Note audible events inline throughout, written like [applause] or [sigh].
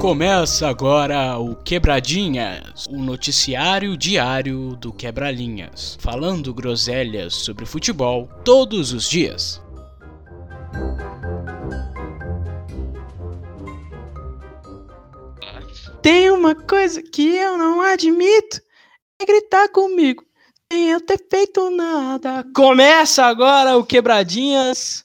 Começa agora o Quebradinhas, o noticiário diário do Quebralinhas, falando groselhas sobre futebol todos os dias. Tem uma coisa que eu não admito, é gritar comigo, sem eu ter feito nada. Começa agora o Quebradinhas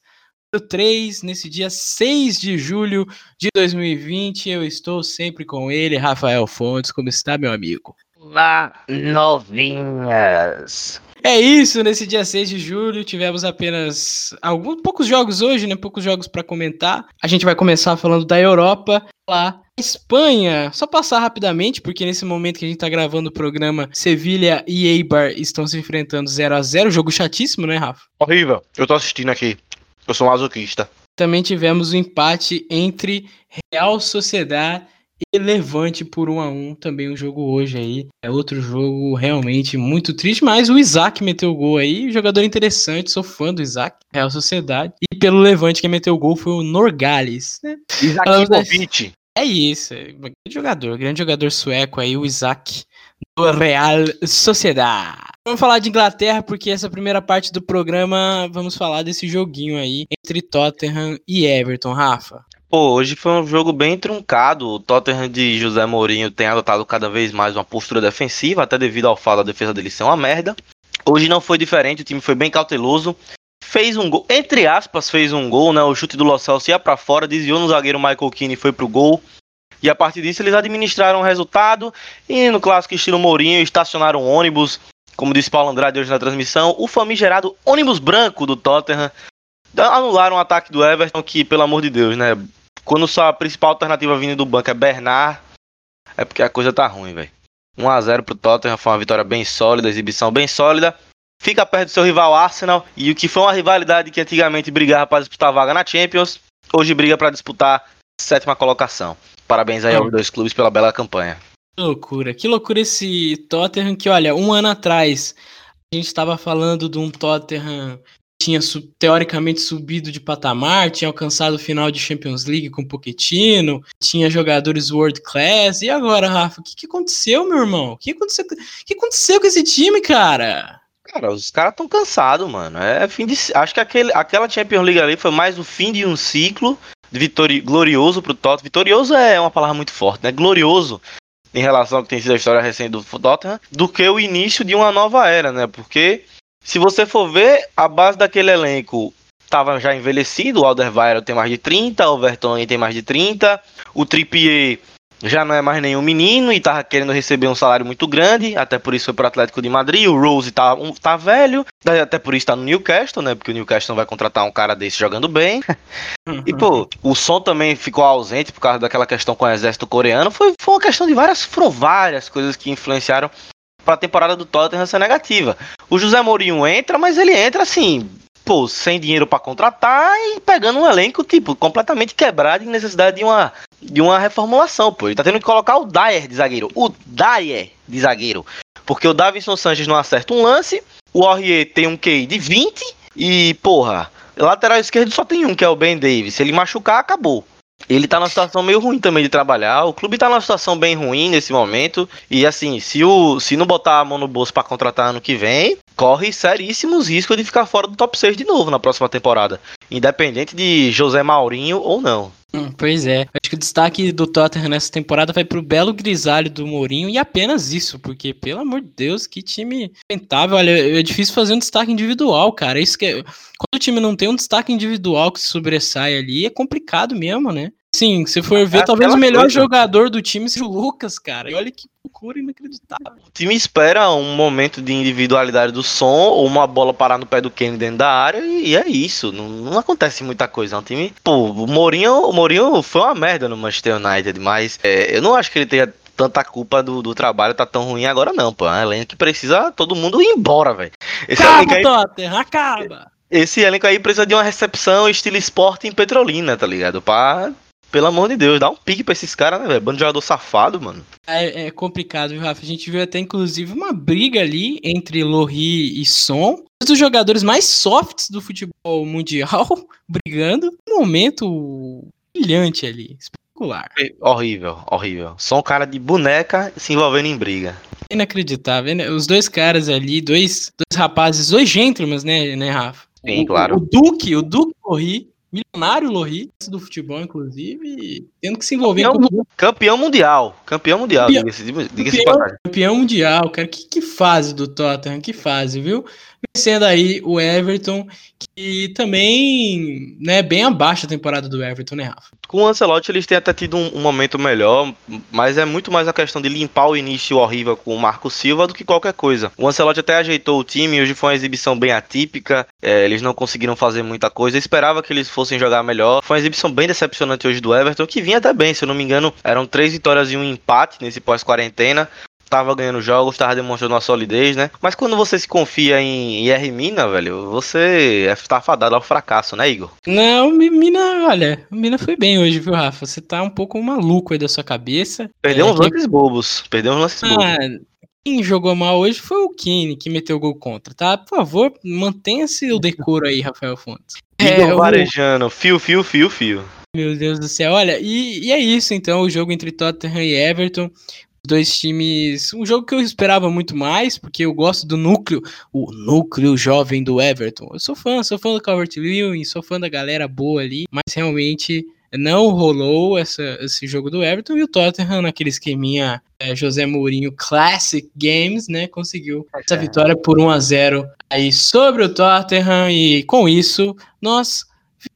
3, nesse dia 6 de julho de 2020. Eu estou sempre com ele, Rafael Fontes. Como está, meu amigo? Olá, novinhas. É isso, nesse dia 6 de julho tivemos apenas alguns poucos jogos hoje, né? Poucos jogos para comentar. A gente vai começar falando da Europa, lá Espanha, só passar rapidamente, porque nesse momento que a gente tá gravando o programa, Sevilha e Eibar estão se enfrentando 0 a 0 jogo chatíssimo, né, Rafa? Horrível. Eu tô assistindo aqui. Eu sou um masoquista. Também tivemos o um empate entre Real Sociedade e Levante por 1 a 1 também um jogo hoje aí. É outro jogo realmente muito triste, mas o Isaac meteu o gol aí, jogador interessante, sou fã do Isaac, Real Sociedade. E pelo Levante quem meteu o gol foi o Norgales, né? Isaac É isso, é grande jogador, grande jogador sueco aí, o Isaac do Real Sociedade. Vamos falar de Inglaterra porque essa primeira parte do programa vamos falar desse joguinho aí entre Tottenham e Everton, Rafa. Pô, hoje foi um jogo bem truncado. O Tottenham de José Mourinho tem adotado cada vez mais uma postura defensiva, até devido ao fato da defesa dele ser uma merda. Hoje não foi diferente, o time foi bem cauteloso. Fez um gol, entre aspas, fez um gol, né? O chute do Lo Celso ia pra fora, desviou no zagueiro Michael Keane e foi pro gol. E a partir disso eles administraram o resultado e no clássico estilo Mourinho estacionaram um ônibus, como disse Paulo Andrade hoje na transmissão, o famigerado ônibus branco do Tottenham. Anularam o ataque do Everton, que, pelo amor de Deus, né? Quando sua principal alternativa vindo do banco é Bernard, é porque a coisa tá ruim, velho. 1x0 pro Tottenham, foi uma vitória bem sólida, exibição bem sólida. Fica perto do seu rival Arsenal, e o que foi uma rivalidade que antigamente brigava para disputar vaga na Champions, hoje briga para disputar sétima colocação. Parabéns aí aos dois clubes pela bela campanha. Que loucura, que loucura esse Tottenham que, olha, um ano atrás a gente estava falando de um Tottenham que tinha teoricamente subido de patamar, tinha alcançado o final de Champions League com Pochettino, tinha jogadores world class, e agora, Rafa, o que, que aconteceu, meu irmão? O que aconteceu, que aconteceu com esse time, cara? Cara, os caras estão cansados, mano. É fim de. Acho que aquele, aquela Champions League ali foi mais o fim de um ciclo vitori glorioso pro Tottenham. Vitorioso é uma palavra muito forte, né? Glorioso em relação ao que tem sido a história recente do Tottenham, do que o início de uma nova era, né? Porque se você for ver, a base daquele elenco estava já envelhecido, o Alderweireld tem mais de 30, o Vertonghen tem mais de 30, o Trippier já não é mais nenhum menino e tava querendo receber um salário muito grande, até por isso foi pro Atlético de Madrid. O Rose tá, um, tá velho, até por isso tá no Newcastle, né? Porque o Newcastle não vai contratar um cara desse jogando bem. [laughs] e, pô, o som também ficou ausente por causa daquela questão com o exército coreano. Foi, foi uma questão de várias, foram várias coisas que influenciaram para a temporada do Tottenham ser negativa. O José Mourinho entra, mas ele entra assim, pô, sem dinheiro para contratar e pegando um elenco, tipo, completamente quebrado em necessidade de uma, de uma reformulação, pô. Ele tá tendo que colocar o Dyer de zagueiro. O Dyer de zagueiro. Porque o Davinson Sanches não acerta um lance, o Aurier tem um QI de 20 e, porra, lateral esquerdo só tem um, que é o Ben Davis. Se ele machucar, acabou. Ele tá numa situação meio ruim também de trabalhar. O clube tá numa situação bem ruim nesse momento. E assim, se, o, se não botar a mão no bolso para contratar ano que vem, corre seríssimos riscos de ficar fora do top 6 de novo na próxima temporada. Independente de José Maurinho ou não. Hum, pois é. Acho que o destaque do Tottenham nessa temporada vai pro belo grisalho do Mourinho e apenas isso, porque, pelo amor de Deus, que time rentável. Olha, é difícil fazer um destaque individual, cara. Isso que é... Quando o time não tem um destaque individual que se sobressai ali, é complicado mesmo, né? Sim, se for ver, é talvez o melhor coisa. jogador do time seja o Lucas, cara. E olha que loucura inacreditável. O time espera um momento de individualidade do som ou uma bola parar no pé do Kenny dentro da área e é isso. Não, não acontece muita coisa. É um time. Pô, o Mourinho, o Mourinho foi uma merda no Manchester United, mas é, eu não acho que ele tenha tanta culpa do, do trabalho tá tão ruim agora, não, pô. É um elenco que precisa todo mundo ir embora, velho. Acaba, aí... Tottenham, acaba! Esse elenco aí precisa de uma recepção estilo esporte em Petrolina, tá ligado? Pra pelo amor de Deus, dá um pique pra esses caras, né, velho? Bando de jogador safado, mano. É, é, complicado, viu, Rafa? A gente viu até, inclusive, uma briga ali entre Lohri e Son. Um dos jogadores mais softs do futebol mundial [laughs] brigando. Um momento brilhante ali. espetacular. Horrível, horrível. Só um cara de boneca se envolvendo em briga. Inacreditável. né? Os dois caras ali, dois, dois rapazes, dois gentlemen, né, né, Rafa? Sim, o, claro. O Duque, o Duque Lorri, milionário Lorri, do futebol, inclusive, tendo que se envolver Campeão, com campeão mundial. Campeão mundial, Campeão- diga-se diga-se campeão, campeão mundial, cara. Que, que fase do Tottenham, que fase, viu? Vencendo aí o Everton, que também, né, bem abaixo da temporada do Everton, né, Rafa? Com o Ancelotti eles têm até tido um, um momento melhor, mas é muito mais a questão de limpar o início horrível com o Marco Silva do que qualquer coisa. O Ancelotti até ajeitou o time, hoje foi uma exibição bem atípica, é, eles não conseguiram fazer muita coisa. Esperava que eles fossem jogar melhor. Foi uma exibição bem decepcionante hoje do Everton, que vinha até bem, se eu não me engano, eram três vitórias e um empate nesse pós-quarentena. Tava ganhando jogos, tava demonstrando uma solidez, né? Mas quando você se confia em IR Mina, velho, você é tá fadado ao fracasso, né, Igor? Não, Mi- Mina, olha, o Mina foi bem hoje, viu, Rafa? Você tá um pouco maluco aí da sua cabeça. Perdeu É, uns quem- lances bobos. Perdeu uns lances bobos. Ah, quem jogou mal hoje foi o Kine, que meteu o gol contra, tá? Por favor, mantenha-se o decoro aí, Rafael Fontes. Igor o- Varejano, fio, fio, fio, fio. Meu Deus do céu. Olha, e, e é isso então, o jogo entre Tottenham e Everton. Dois times. Um jogo que eu esperava muito mais, porque eu gosto do núcleo, o núcleo jovem do Everton. Eu sou fã, sou fã do Calvert Lewin, sou fã da galera boa ali, mas realmente não rolou essa, esse jogo do Everton e o Tottenham, naquele esqueminha é, José Mourinho Classic Games, né? Conseguiu essa vitória por 1 a 0 aí sobre o Tottenham e com isso nós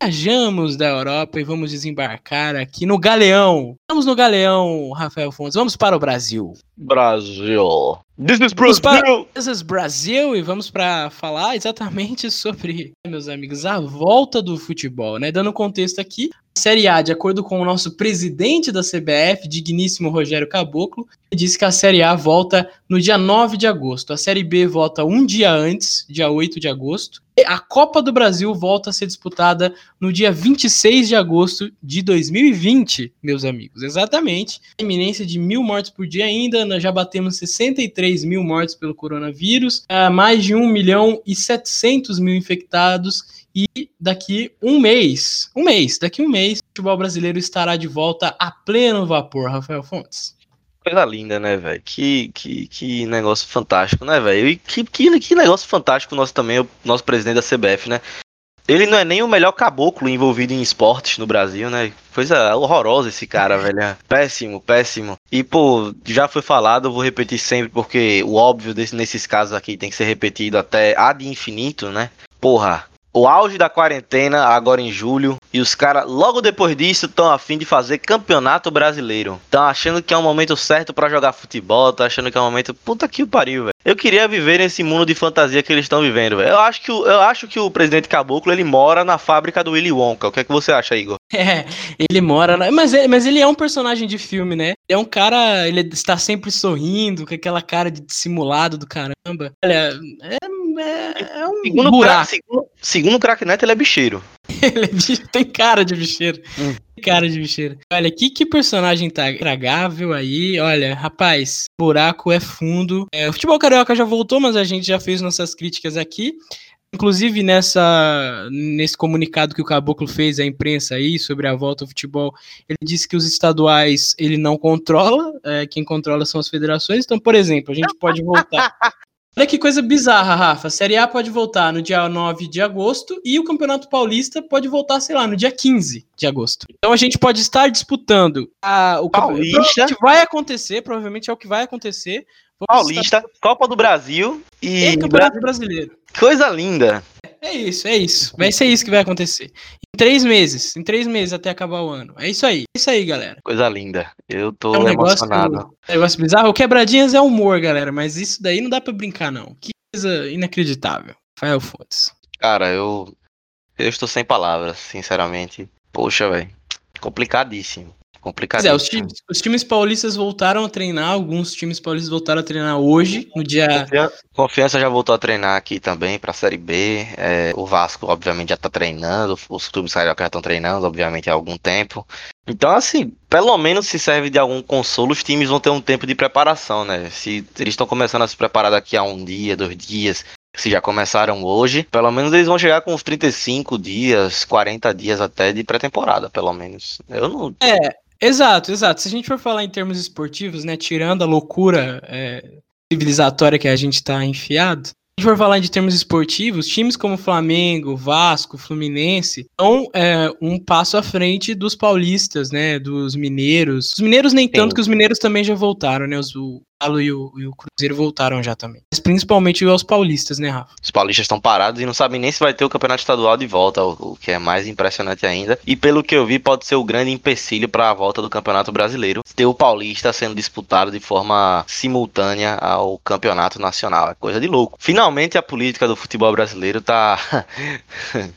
viajamos da Europa e vamos desembarcar aqui no Galeão. Vamos no Galeão, Rafael Fontes. Vamos para o Brasil. Brasil. This is Vamos para- Brasil. This is Brasil e vamos para falar exatamente [laughs] sobre, meus amigos, a volta do futebol, né? Dando contexto aqui, a Série A, de acordo com o nosso presidente da CBF, digníssimo Rogério Caboclo, disse que a Série A volta no dia 9 de agosto. A Série B volta um dia antes, dia 8 de agosto. A Copa do Brasil volta a ser disputada no dia 26 de agosto de 2020, meus amigos. Exatamente. A iminência de mil mortes por dia ainda. Nós já batemos 63 mil mortes pelo coronavírus, ah, mais de 1 milhão e 700 mil infectados. E daqui um mês, um mês, daqui um mês, o futebol brasileiro estará de volta a pleno vapor, Rafael Fontes. Coisa linda, né, velho? Que, que, que negócio fantástico, né, velho? E que, que, que negócio fantástico nosso também, o nosso presidente da CBF, né? Ele não é nem o melhor caboclo envolvido em esportes no Brasil, né? Coisa horrorosa esse cara, [laughs] velho. Péssimo, péssimo. E, pô, já foi falado, eu vou repetir sempre, porque o óbvio desse, nesses casos aqui tem que ser repetido até ad infinito, né? Porra, o auge da quarentena, agora em julho, e os caras, logo depois disso, estão afim de fazer campeonato brasileiro. Estão achando que é o momento certo pra jogar futebol, estão achando que é o momento. Puta que pariu, velho. Eu queria viver nesse mundo de fantasia que eles estão vivendo, velho. Eu acho que o, eu acho que o presidente Caboclo ele mora na fábrica do Willy Wonka. O que é que você acha, Igor? [laughs] É, ele mora. Na... Mas, é- mas ele é um personagem de filme, né? É um cara. Ele está sempre sorrindo, com aquela cara de dissimulado do caramba. Olha, é, é, é um Segundo buraco. craque- segundo, segundo o craque Neto, ele é bicheiro. [laughs] Ele é bicho- tem cara de bicheiro. Hum. Tem cara de bicheiro. Olha, que, que personagem tá tragável aí. Olha, rapaz, buraco é fundo. É, o futebol carioca já voltou, mas a gente já fez nossas críticas aqui. Inclusive, nessa, nesse comunicado que o Caboclo fez à imprensa aí sobre a volta ao futebol, ele disse que os estaduais ele não controla, é, quem controla são as federações. Então, por exemplo, a gente pode voltar. [laughs] Olha que coisa bizarra, Rafa. A Série A pode voltar no dia 9 de agosto e o Campeonato Paulista pode voltar, sei lá, no dia 15 de agosto. Então a gente pode estar disputando a, o Paulista. vai acontecer, provavelmente é o que vai acontecer. Paulista, Copa do Brasil e. e Campeonato Brasileiro. Coisa linda. É isso, é isso. Vai ser isso que vai acontecer. Em três meses, em três meses até acabar o ano. É isso aí, é isso aí, galera. Coisa linda. Eu tô É um negócio, emocionado. um negócio bizarro. O quebradinhas é humor, galera, mas isso daí não dá pra brincar, não. Que coisa inacreditável. Rafael Fontes. Cara, eu. Eu estou sem palavras, sinceramente. Poxa, velho. Complicadíssimo. Pois Complicadíssimo. é, os times, os times paulistas voltaram a treinar, alguns times paulistas voltaram a treinar hoje, no dia. Confian- Confiança já voltou a treinar aqui também pra Série B. É, o Vasco, obviamente, já tá treinando. Os clubes carioca já estão treinando, obviamente, há algum tempo. Então, assim, pelo menos se serve de algum consolo, os times vão ter um tempo de preparação, né? Se eles estão começando a se preparar daqui a um dia, dois dias, se já começaram hoje, pelo menos eles vão chegar com uns 35 dias, 40 dias até de pré-temporada, pelo menos. Eu não. Exato, exato. Se a gente for falar em termos esportivos, né, tirando a loucura é, civilizatória que a gente tá enfiado, a gente for falar de termos esportivos, times como Flamengo, Vasco, Fluminense estão é, um passo à frente dos paulistas, né? Dos mineiros. Os mineiros nem Sim. tanto, que os mineiros também já voltaram, né? Os, o, Galo e o, e o Cruzeiro voltaram já também. Mas principalmente os paulistas, né, Rafa? Os paulistas estão parados e não sabem nem se vai ter o campeonato estadual de volta, o, o que é mais impressionante ainda. E pelo que eu vi, pode ser o grande empecilho para a volta do campeonato brasileiro. Ter o paulista sendo disputado de forma simultânea ao campeonato nacional. É coisa de louco. Finalmente a política do futebol brasileiro tá. [laughs]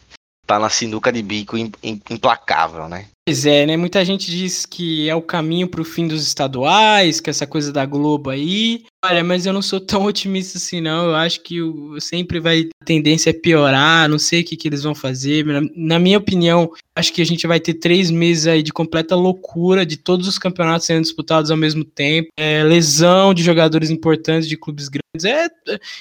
tá na sinuca de bico implacável, né? Pois é, né? Muita gente diz que é o caminho para o fim dos estaduais, que essa coisa da Globo aí. Olha, mas eu não sou tão [laughs] otimista assim, não. Eu acho que o, sempre vai a tendência é piorar. Não sei o que, que eles vão fazer. Na, na, minha opinião, acho que a gente vai ter três meses aí de completa loucura, de todos os campeonatos sendo disputados ao mesmo tempo. É, lesão de jogadores importantes de clubes grandes. É,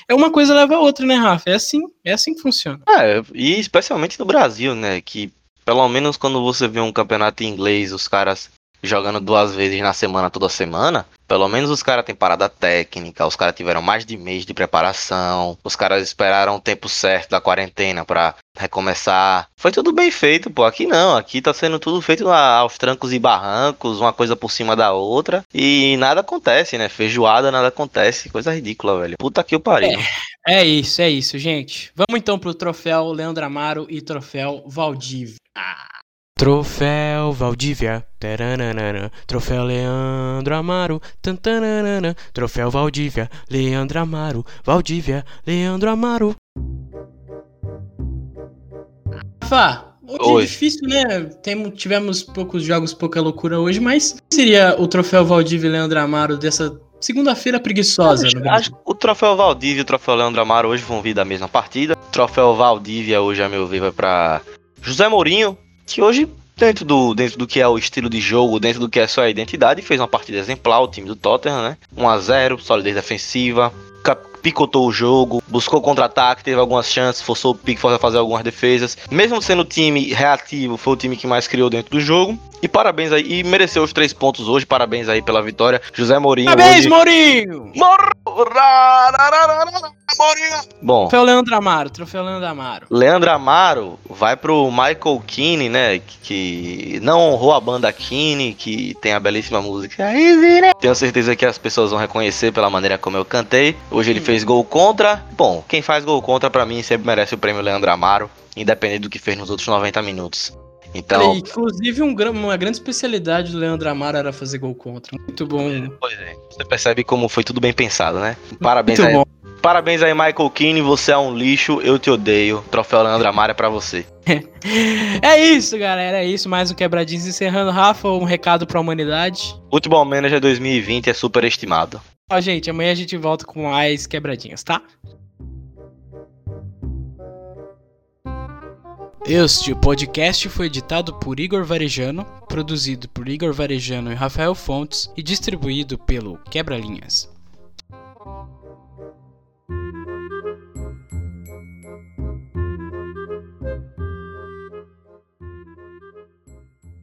é uma coisa leva a outra, né, Rafa? É assim, é assim que funciona. É, e especialmente no Brasil, né? Que pelo menos quando você vê um campeonato inglês, os caras jogando duas vezes na semana, toda semana, pelo menos os caras têm parada técnica, os caras tiveram mais de mês de preparação, os caras esperaram o tempo certo da quarentena para recomeçar. Foi tudo bem feito, pô. Aqui não, aqui tá sendo tudo feito aos trancos e barrancos, uma coisa por cima da outra, e nada acontece, né? Feijoada, nada acontece, coisa ridícula, velho. Puta que o pariu. É, é isso, é isso, gente. Vamos então pro troféu Leandro Amaro e troféu Valdívia. Ah. Troféu Valdívia, taranana, troféu Leandro Amaro, tantanana, troféu Valdívia, Leandro Amaro, Valdívia, Leandro Amaro. Rafa, hoje é difícil, né? Tem, tivemos poucos jogos, pouca loucura hoje, mas seria o troféu Valdívia e Leandro Amaro dessa segunda-feira preguiçosa? Acho, acho, o troféu Valdívia e o troféu Leandro Amaro hoje vão vir da mesma partida. O troféu Valdívia hoje, a meu ver, vai para José Mourinho, que hoje, dentro do, dentro do que é o estilo de jogo, dentro do que é sua identidade, fez uma partida exemplar, o time do Tottenham, né? 1 a 0 solidez defensiva, picotou o jogo, buscou contra-ataque, teve algumas chances, forçou o Pickford a fazer algumas defesas. Mesmo sendo o time reativo, foi o time que mais criou dentro do jogo. E parabéns aí, e mereceu os três pontos hoje, parabéns aí pela vitória. José Mourinho. Parabéns, hoje... Mourinho! Mor... Bom. Troféu Leandro Amaro, troféu Leandro Amaro. Leandro Amaro vai pro Michael Keane, né? Que não honrou a banda Keane, que tem a belíssima música. Tenho certeza que as pessoas vão reconhecer pela maneira como eu cantei. Hoje ele hum. fez gol contra. Bom, quem faz gol contra, para mim, sempre merece o prêmio Leandro Amaro, independente do que fez nos outros 90 minutos. Então, inclusive, um, uma grande especialidade do Leandro Amaro era fazer gol contra. Muito bom. Pois é. Você percebe como foi tudo bem pensado, né? Parabéns Muito aí. Bom. Parabéns aí, Michael Keane. Você é um lixo, eu te odeio. Troféu Leandro Amaro é pra você. [laughs] é isso, galera. É isso. Mais um Quebradinhos encerrando. Rafa, um recado pra humanidade. Futebol Manager 2020 é super estimado. Ó, gente, amanhã a gente volta com mais quebradinhas, tá? Este podcast foi editado por Igor Varejano, produzido por Igor Varejano e Rafael Fontes e distribuído pelo Quebra Linhas.